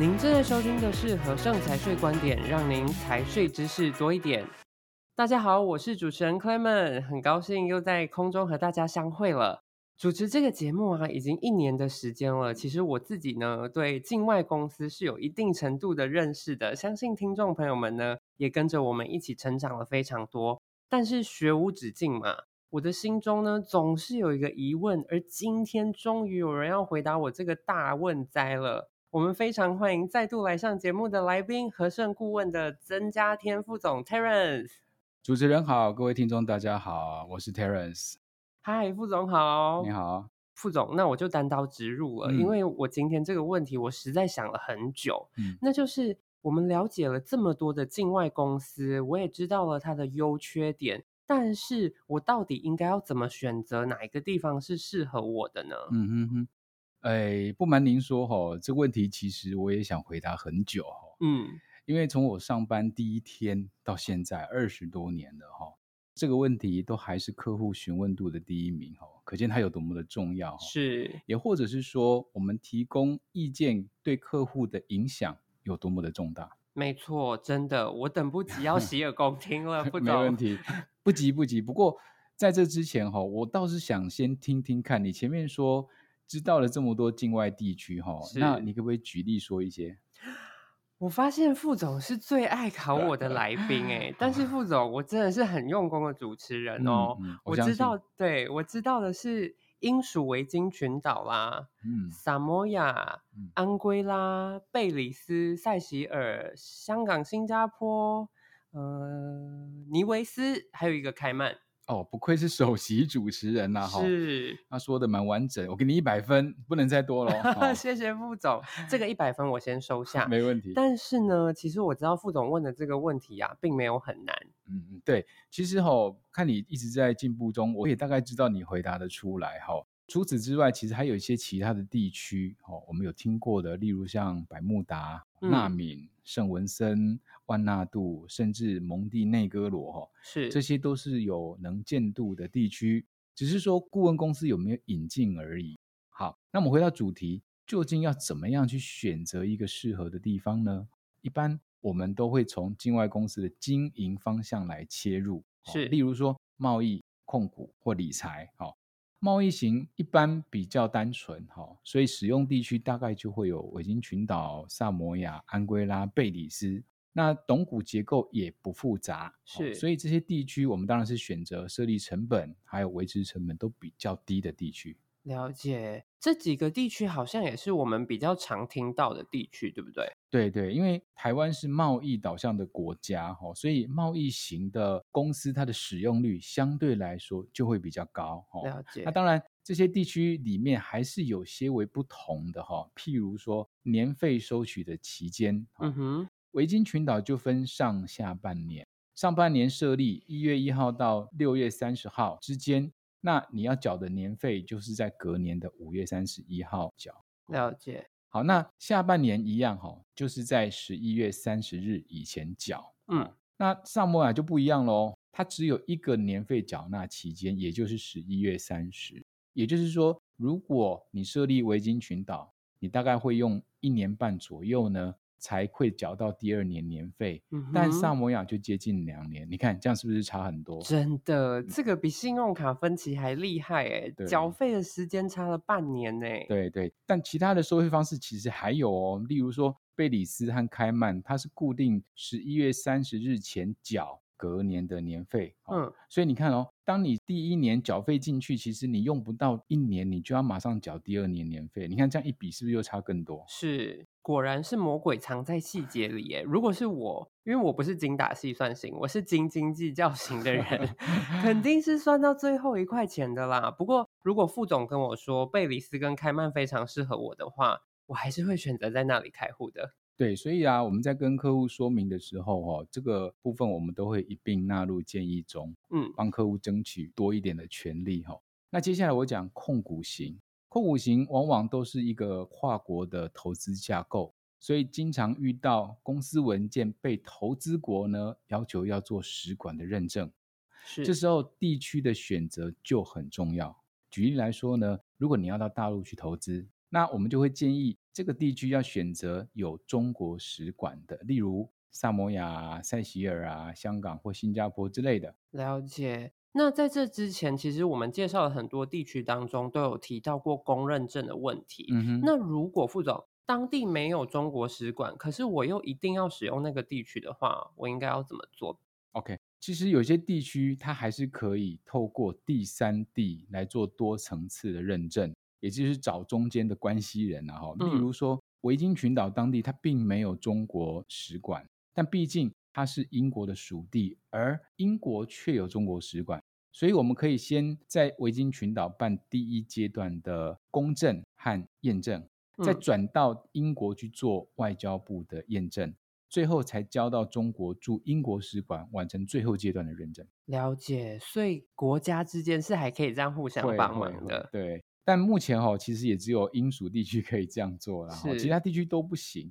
您正在收听的是和盛财税观点，让您财税知识多一点。大家好，我是主持人 Clement，很高兴又在空中和大家相会了。主持这个节目啊，已经一年的时间了。其实我自己呢，对境外公司是有一定程度的认识的，相信听众朋友们呢，也跟着我们一起成长了非常多。但是学无止境嘛，我的心中呢，总是有一个疑问，而今天终于有人要回答我这个大问哉了。我们非常欢迎再度来上节目的来宾，和盛顾问的曾家天副总 Terence。主持人好，各位听众大家好，我是 Terence。嗨，副总好。你好，副总，那我就单刀直入了，嗯，因为我今天这个问题我实在想了很久。嗯，那就是我们了解了这么多的境外公司，我也知道了它的优缺点，但是我到底应该要怎么选择哪一个地方是适合我的呢？嗯哼哼。哎，不瞒您说哈，这个问题其实我也想回答很久哈。嗯，因为从我上班第一天到现在二十多年了哈，这个问题都还是客户询问度的第一名哈，可见它有多么的重要。是，也或者是说，我们提供意见对客户的影响有多么的重大。没错，真的，我等不及要 洗耳恭听了，副总。没问题，不急不急。不过在这之前哈，我倒是想先听听看你前面说。知道了这么多境外地区哈，那你可不可以举例说一些？我发现副总是最爱考我的来宾哎，但是副总我真的是很用功的主持人哦。嗯嗯、我，我知道，对，我知道的是英属维京群岛啦，嗯，萨摩亚、安圭拉、贝里斯、塞西尔、香港、新加坡，呃，尼维斯，还有一个开曼。哦，不愧是首席主持人呐，哈，是，他说的蛮完整，我给你一百分，不能再多了。谢谢副总，这个一百分我先收 下，没问题。但是呢，其实我知道副总问的这个问题呀、啊，并没有很难。嗯嗯，对，其实哈，看你一直在进步中，我也大概知道你回答的出来哈。除此之外，其实还有一些其他的地区，哈，我们有听过的，例如像百慕达、纳敏。嗯圣文森、万纳度，甚至蒙地内哥罗，哈，是，这些都是有能见度的地区，只是说顾问公司有没有引进而已。好，那我们回到主题，究竟要怎么样去选择一个适合的地方呢？一般我们都会从境外公司的经营方向来切入，是，例如说贸易、控股或理财，好。贸易型一般比较单纯，哈，所以使用地区大概就会有维京群岛、萨摩亚、安圭拉、贝里斯。那董股结构也不复杂，是，所以这些地区我们当然是选择设立成本还有维持成本都比较低的地区。了解，这几个地区好像也是我们比较常听到的地区，对不对？对对，因为台湾是贸易导向的国家，哈，所以贸易型的公司它的使用率相对来说就会比较高。了解。那当然，这些地区里面还是有些为不同的哈，譬如说年费收取的期间，嗯哼，维京群岛就分上下半年，上半年设立一月一号到六月三十号之间。那你要缴的年费就是在隔年的五月三十一号缴。了解。好，那下半年一样哈，就是在十一月三十日以前缴。嗯，那萨摩亚就不一样喽，它只有一个年费缴纳期间，也就是十一月三十。也就是说，如果你设立维京群岛，你大概会用一年半左右呢。才会缴到第二年年费，嗯、但萨摩亚就接近两年。你看这样是不是差很多？真的，这个比信用卡分期还厉害哎！缴费的时间差了半年呢。对对，但其他的收费方式其实还有哦，例如说贝里斯和开曼，它是固定十一月三十日前缴。隔年的年费，嗯，所以你看哦，当你第一年缴费进去，其实你用不到一年，你就要马上缴第二年年费。你看这样一比，是不是又差更多？是，果然是魔鬼藏在细节里耶。如果是我，因为我不是精打细算型，我是斤斤计较型的人，肯定是算到最后一块钱的啦。不过，如果副总跟我说贝里斯跟开曼非常适合我的话，我还是会选择在那里开户的。对，所以啊，我们在跟客户说明的时候，哈，这个部分我们都会一并纳入建议中，嗯，帮客户争取多一点的权利，哈。那接下来我讲控股型，控股型往往都是一个跨国的投资架构，所以经常遇到公司文件被投资国呢要求要做使馆的认证，是，这时候地区的选择就很重要。举例来说呢，如果你要到大陆去投资，那我们就会建议。这个地区要选择有中国使馆的，例如萨摩亚、塞西尔啊、香港或新加坡之类的。了解。那在这之前，其实我们介绍了很多地区当中都有提到过公认证的问题。嗯哼。那如果副总当地没有中国使馆，可是我又一定要使用那个地区的话，我应该要怎么做？OK。其实有些地区它还是可以透过第三地来做多层次的认证，也就是找中间的关系人啊。哈，例如说维京群岛当地它并没有中国使馆，但毕竟它是英国的属地，而英国却有中国使馆，所以我们可以先在维京群岛办第一阶段的公证和验证，再转到英国去做外交部的验证。最后才交到中国驻英国使馆完成最后阶段的认证。了解，所以国家之间是还可以这样互相帮忙的。对，但目前哈，其实也只有英属地区可以这样做了，是其他地区都不行。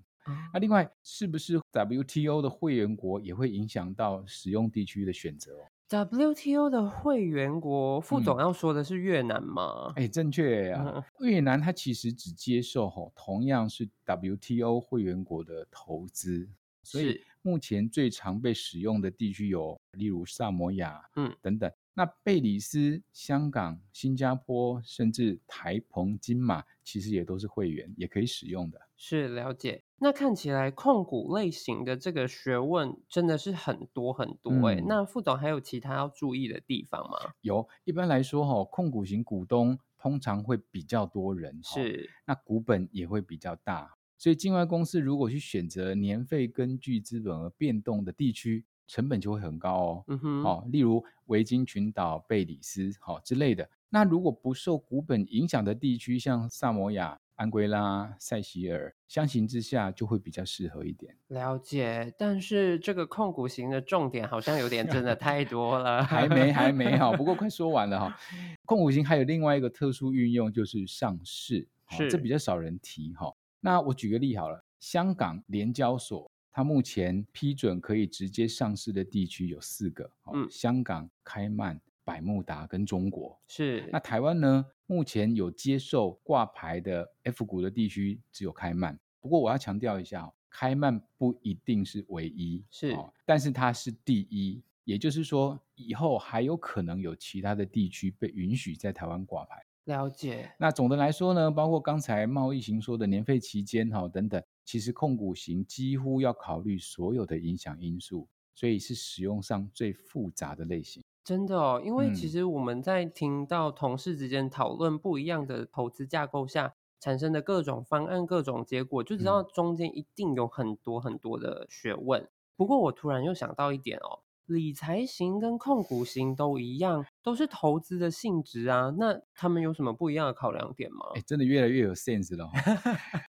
那、另外，是不是 WTO 的会员国也会影响到使用地区的选择？WTO 的会员国，副总要说的是越南吗？哎、嗯，正确呀、啊。嗯、越南它其实只接受哈，同样是 WTO 会员国的投资。所以目前最常被使用的地区有，例如萨摩亚，嗯，等等。那贝里斯、香港、新加坡，甚至台澎金马，其实也都是会员，也可以使用的。是了解。那看起来控股类型的这个学问真的是很多很多哎、欸。嗯、那副总还有其他要注意的地方吗？有，一般来说哈，控股型股东通常会比较多人，是，那股本也会比较大。所以，境外公司如果去选择年费根据资本而变动的地区，成本就会很高哦。嗯哼，好，例如维京群岛、贝里斯，好之类的。那如果不受股本影响的地区，像萨摩亚、安圭拉、塞西尔，相形之下就会比较适合一点。了解，但是这个控股型的重点好像有点真的太多了。还没，还没好，不过快说完了哈。控股型还有另外一个特殊运用，就是上市，是这比较少人提哈。那我举个例好了，香港联交所它目前批准可以直接上市的地区有四个，嗯，香港、开曼、百慕达跟中国是。那台湾呢，目前有接受挂牌的 F 股的地区只有开曼。不过我要强调一下，开曼不一定是唯一，是，但是它是第一，也就是说以后还有可能有其他的地区被允许在台湾挂牌。了解。那总的来说呢，包括刚才贸易型说的年费期间哈等等，其实控股型几乎要考虑所有的影响因素，所以是使用上最复杂的类型。真的哦，因为其实我们在听到同事之间讨论不一样的投资架构下产生的各种方案、各种结果，就知道中间一定有很多很多的学问。嗯、不过我突然又想到一点哦。理财型跟控股型都一样，都是投资的性质啊。那他们有什么不一样的考量点吗？哎，真的越来越有 sense 了。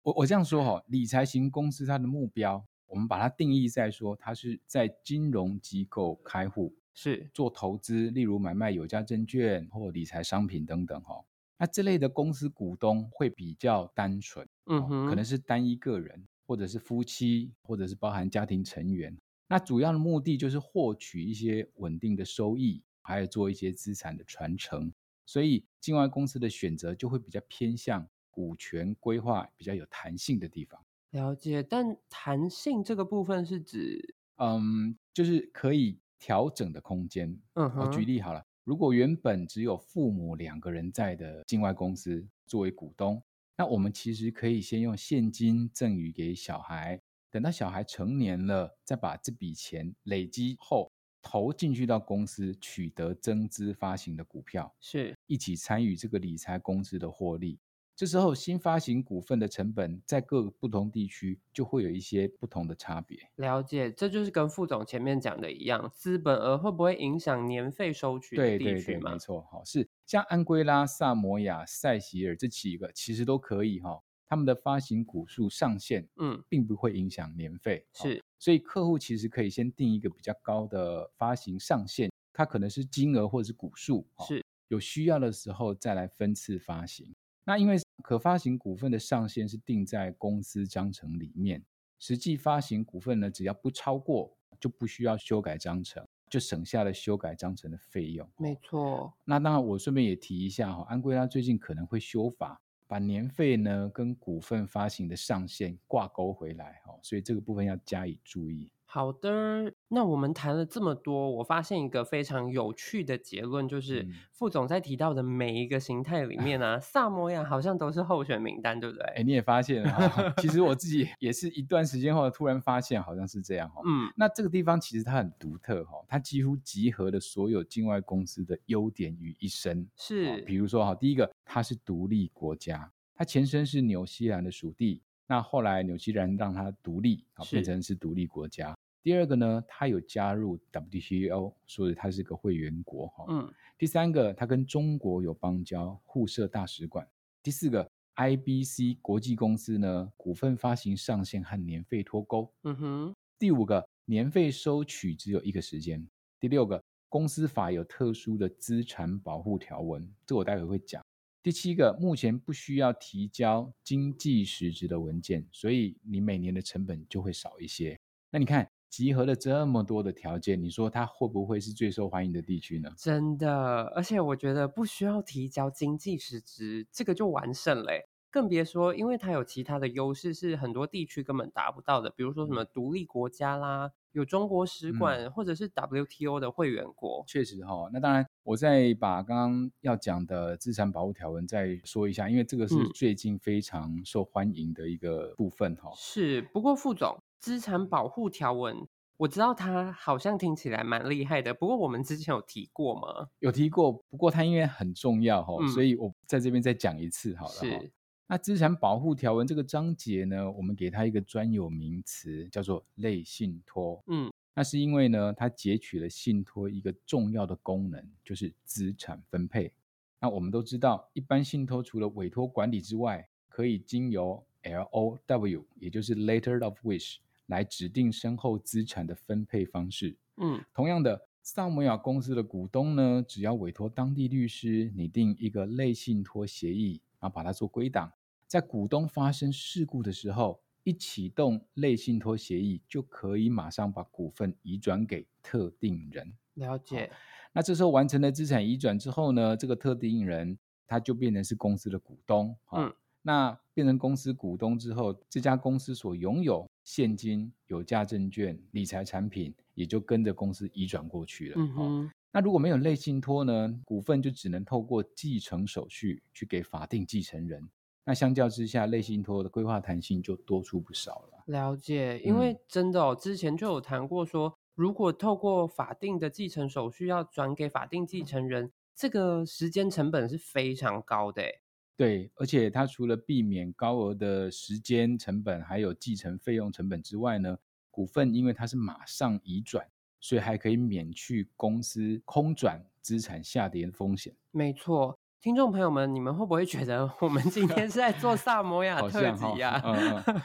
我我这样说哈，理财型公司它的目标，我们把它定义在说，它是在金融机构开户，是做投资，例如买卖有价证券或理财商品等等哈。那这类的公司股东会比较单纯，嗯哼，可能是单一个人，或者是夫妻，或者是包含家庭成员。那主要的目的就是获取一些稳定的收益，还有做一些资产的传承，所以境外公司的选择就会比较偏向股权规划比较有弹性的地方。了解，但弹性这个部分是指，嗯，就是可以调整的空间。嗯，我举例好了，如果原本只有父母两个人在的境外公司作为股东，那我们其实可以先用现金赠与给小孩。等到小孩成年了，再把这笔钱累积后投进去到公司，取得增资发行的股票，是一起参与这个理财公司的获利。这时候新发行股份的成本在各个不同地区就会有一些不同的差别。了解，这就是跟副总前面讲的一样，资本额会不会影响年费收取的地区吗？对对对，没错，好，是像安圭拉、萨摩亚、塞西尔这几个，其实都可以哈。他们的发行股数上限，嗯，并不会影响年费，是，所以客户其实可以先定一个比较高的发行上限，它可能是金额或者是股数，是，有需要的时候再来分次发行。那因为可发行股份的上限是定在公司章程里面，实际发行股份呢，只要不超过，就不需要修改章程，就省下了修改章程的费用。没错。那当然，我顺便也提一下哈，安圭拉最近可能会修法。把年费呢跟股份发行的上限挂钩回来，所以这个部分要加以注意。好的，那我们谈了这么多，我发现一个非常有趣的结论，就是、嗯、副总在提到的每一个形态里面啊，萨摩亚好像都是候选名单，对不对？哎，你也发现了、哦，其实我自己也是一段时间后突然发现，好像是这样哈、哦。嗯，那这个地方其实它很独特哈、哦，它几乎集合了所有境外公司的优点于一身。是、哦，比如说哈，第一个，它是独立国家，它前身是纽西兰的属地。那后来纽西兰让它独立，啊，变成是独立国家。第二个呢，它有加入 WTO，所以它是个会员国哈。嗯。第三个，它跟中国有邦交，互设大使馆。第四个，IBC 国际公司呢，股份发行上限和年费脱钩。嗯哼。第五个，年费收取只有一个时间。第六个，公司法有特殊的资产保护条文，这我待会会讲。第七个，目前不需要提交经济实质的文件，所以你每年的成本就会少一些。那你看，集合了这么多的条件，你说它会不会是最受欢迎的地区呢？真的，而且我觉得不需要提交经济实质，这个就完胜嘞。更别说，因为它有其他的优势，是很多地区根本达不到的，比如说什么独立国家啦。有中国使馆，嗯、或者是 WTO 的会员国，确实哈、哦。那当然，我再把刚刚要讲的资产保护条文再说一下，因为这个是最近非常受欢迎的一个部分哈、嗯。是，不过副总，资产保护条文，我知道它好像听起来蛮厉害的，不过我们之前有提过吗？有提过，不过它因为很重要哈、嗯，所以我在这边再讲一次好了。是。那资产保护条文这个章节呢，我们给它一个专有名词，叫做类信托。嗯，那是因为呢，它截取了信托一个重要的功能，就是资产分配。那我们都知道，一般信托除了委托管理之外，可以经由 LOW，也就是 Letter of Wish，来指定身后资产的分配方式。嗯，同样的，萨摩亚公司的股东呢，只要委托当地律师拟定一个类信托协议，然后把它做归档。在股东发生事故的时候，一启动类信托协议，就可以马上把股份移转给特定人。了解。那这时候完成了资产移转之后呢，这个特定人他就变成是公司的股东。嗯。那变成公司股东之后，这家公司所拥有现金、有价证券、理财产品，也就跟着公司移转过去了。嗯哼。那如果没有类信托呢，股份就只能透过继承手续去给法定继承人。那相较之下，类信托的规划弹性就多出不少了。了解，因为真的哦，嗯、之前就有谈过说，如果透过法定的继承手续要转给法定继承人，这个时间成本是非常高的。对，而且它除了避免高额的时间成本，还有继承费用成本之外呢，股份因为它是马上移转，所以还可以免去公司空转资产下跌的风险。没错。听众朋友们，你们会不会觉得我们今天是在做萨摩亚特辑呀？嗯嗯，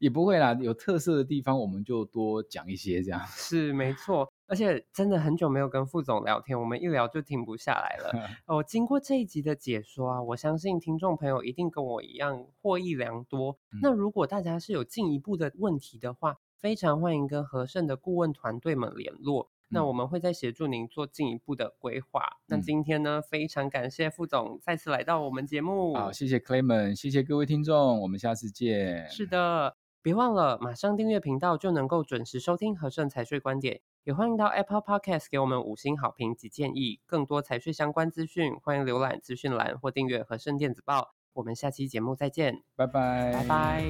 也不会啦，有特色的地方我们就多讲一些，这样 是没错。而且真的很久没有跟副总聊天，我们一聊就停不下来了。哦，经过这一集的解说啊，我相信听众朋友一定跟我一样获益良多。嗯。那如果大家是有进一步的问题的话，非常欢迎跟和盛的顾问团队们联络。那我们会再协助您做进一步的规划。那今天呢非常感谢副总再次来到我们节目。好谢谢 clayman 谢谢各位听众我们下次见是的别忘了马上订阅频道就能够准时收听和盛财税观点也欢迎到 apple podcast 给我们五星好评及建议更多财税相关资讯欢迎浏览资讯栏或订阅和盛电子报。我们下期节目再见拜拜拜拜。